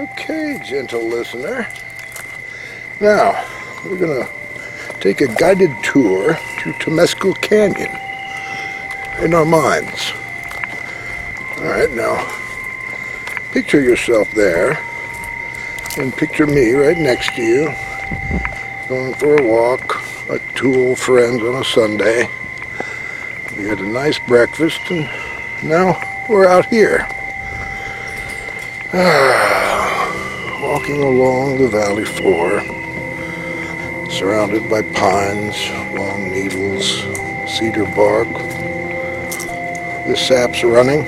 Okay, gentle listener. Now, we're going to take a guided tour through Temescal Canyon in our minds. All right, now, picture yourself there, and picture me right next to you, going for a walk, like two old friends on a Sunday. We had a nice breakfast, and now we're out here. Ah. Walking along the valley floor, surrounded by pines, long needles, cedar bark. The sap's running.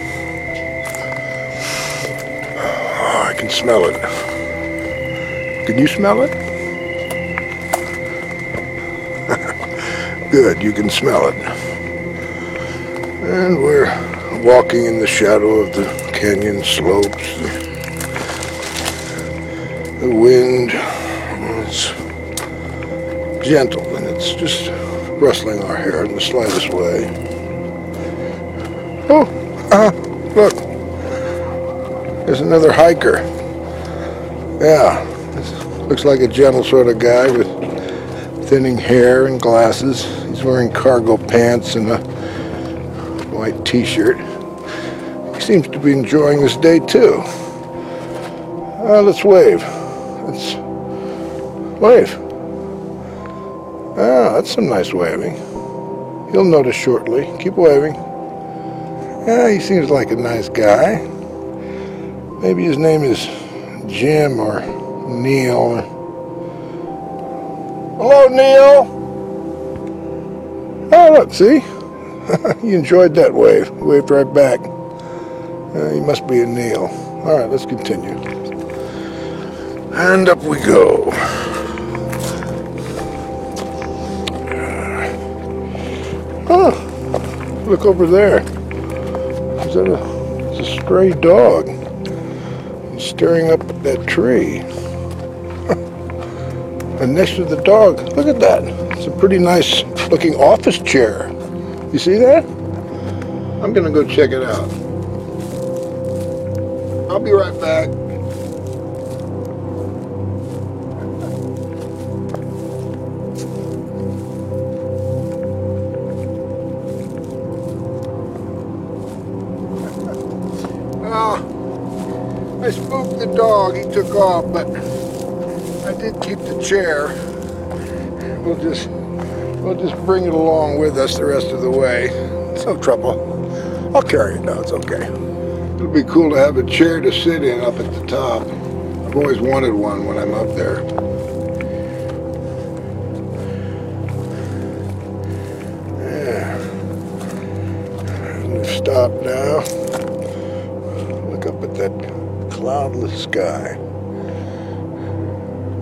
Oh, I can smell it. Can you smell it? Good, you can smell it. And we're walking in the shadow of the canyon slopes the wind is gentle and it's just rustling our hair in the slightest way. Oh, uh, look, there's another hiker. Yeah, looks like a gentle sort of guy with thinning hair and glasses. He's wearing cargo pants and a white t-shirt. He seems to be enjoying this day too. Uh, let's wave. That's wave. Ah, that's some nice waving. He'll notice shortly. Keep waving. Yeah, he seems like a nice guy. Maybe his name is Jim or Neil. Or... Hello, Neil. Oh, look, see? he enjoyed that wave. Waved right back. Uh, he must be a Neil. All right, let's continue. And up we go. Oh, look over there. Is that a, it's a stray dog? Staring up at that tree. and next to the dog, look at that. It's a pretty nice looking office chair. You see that? I'm gonna go check it out. I'll be right back. The dog. He took off, but I did keep the chair. We'll just we'll just bring it along with us the rest of the way. It's no trouble. I'll carry it now. It's okay. It'll be cool to have a chair to sit in up at the top. I've always wanted one when I'm up there. Yeah. We've now. Cloudless sky.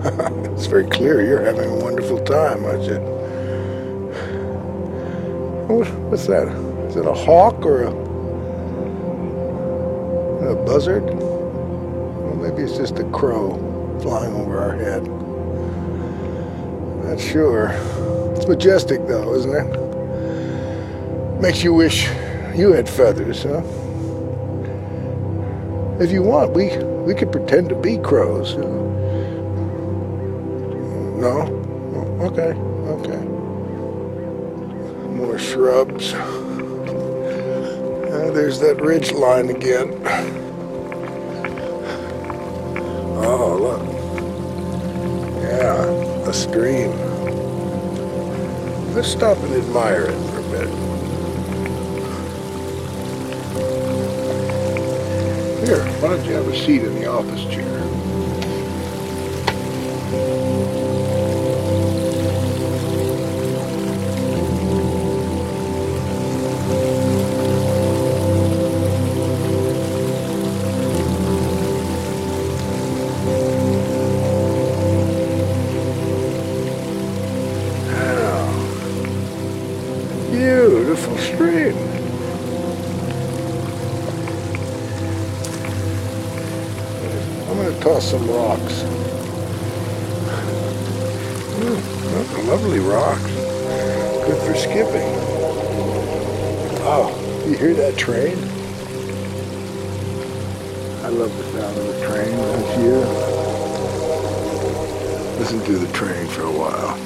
it's very clear you're having a wonderful time, aren't you? What's that? Is it a hawk or a, a buzzard? Well, maybe it's just a crow flying over our head. Not sure. It's majestic, though, isn't it? Makes you wish you had feathers, huh? If you want, we we could pretend to be crows. You know? No? Okay, okay. More shrubs. Uh, there's that ridge line again. Oh, look. Yeah, a stream. Let's stop and admire it why don't you have a seat in the office chair? Beautiful stream. Toss some rocks. Mm, lovely rocks. Good for skipping. Oh, you hear that train? I love the sound of the train, don't you? Listen to the train for a while.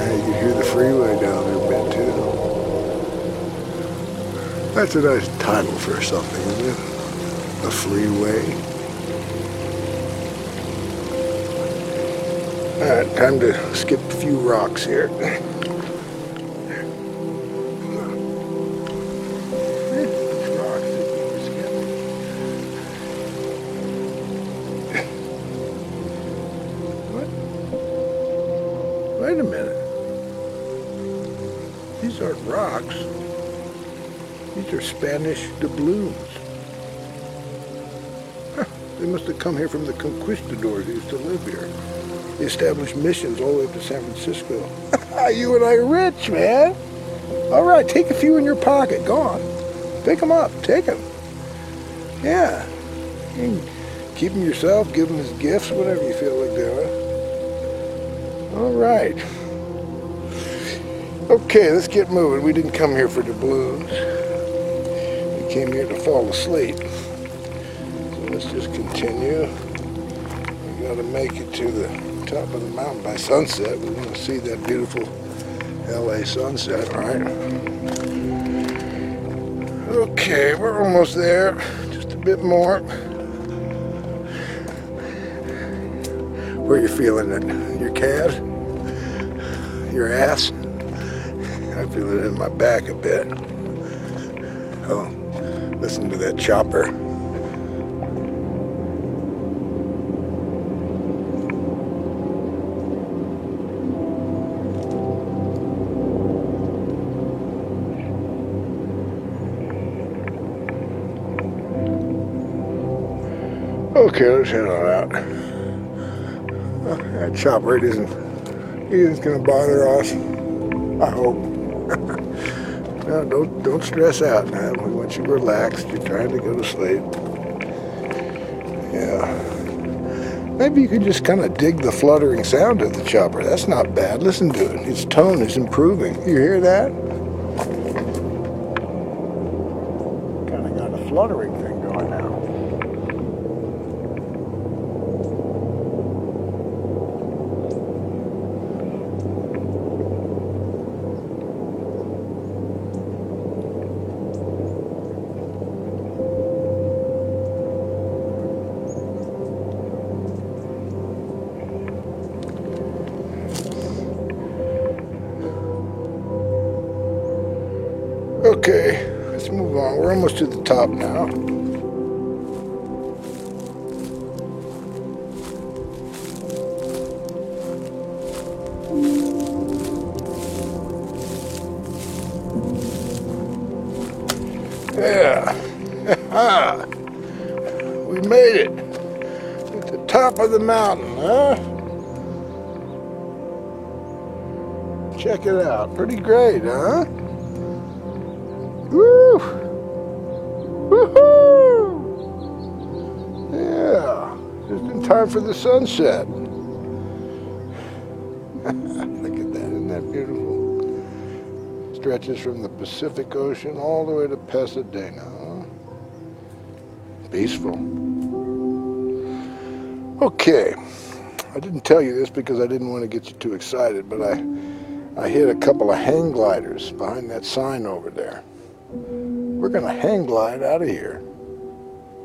And you hear the freeway down there a bit too. That's a nice title for something, isn't it? The freeway. Alright, time to skip a few rocks here. Wait a minute. These aren't rocks. These are Spanish doubloons. They must have come here from the conquistadors who used to live here. They established missions all the way up to San Francisco. you and I are rich, man. All right, take a few in your pocket. Go on. Pick them up. Take them. Yeah. You keep them yourself, give them as gifts, whatever you feel like doing. All right. Okay, let's get moving. We didn't come here for doubloons. We came here to fall asleep. Let's just continue. We gotta make it to the top of the mountain by sunset. We want to see that beautiful LA sunset, right? Okay, we're almost there. Just a bit more. Where you feeling it? Your calves? Your ass? I feel it in my back a bit. Oh, listen to that chopper. Okay, let's head on out. That chopper it isn't isn't gonna bother us. I hope. no, don't don't stress out, man. We want you relaxed. You're trying to go to sleep. Yeah. Maybe you could just kind of dig the fluttering sound of the chopper. That's not bad. Listen to it. Its tone is improving. You hear that? On. We're almost to the top now. Yeah. we made it. At the top of the mountain, huh? Check it out. Pretty great, huh? Woo! Woohoo! Yeah, just in time for the sunset. Look at that, isn't that beautiful? Stretches from the Pacific Ocean all the way to Pasadena. Peaceful. Okay, I didn't tell you this because I didn't want to get you too excited, but I, I hit a couple of hang gliders behind that sign over there. We're gonna hang glide out of here.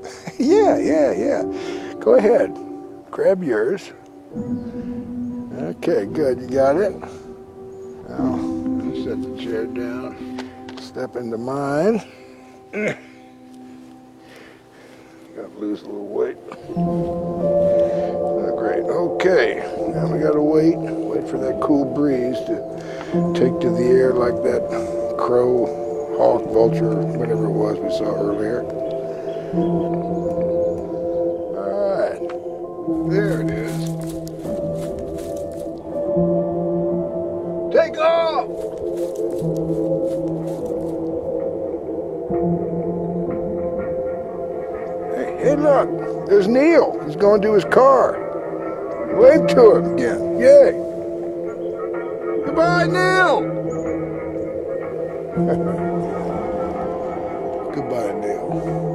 yeah, yeah, yeah. Go ahead. Grab yours. Okay, good. You got it? Now, set the chair down. Step into mine. Gotta lose a little weight. Oh, great. Okay. Now we gotta wait. Wait for that cool breeze to take to the air like that crow hawk, vulture, whatever it was we saw earlier. Alright, there it is. Take off! Hey, hey look, there's Neil. He's going to his car. Wave to him again. Yay! Goodbye, Neil! Goodbye, Neil.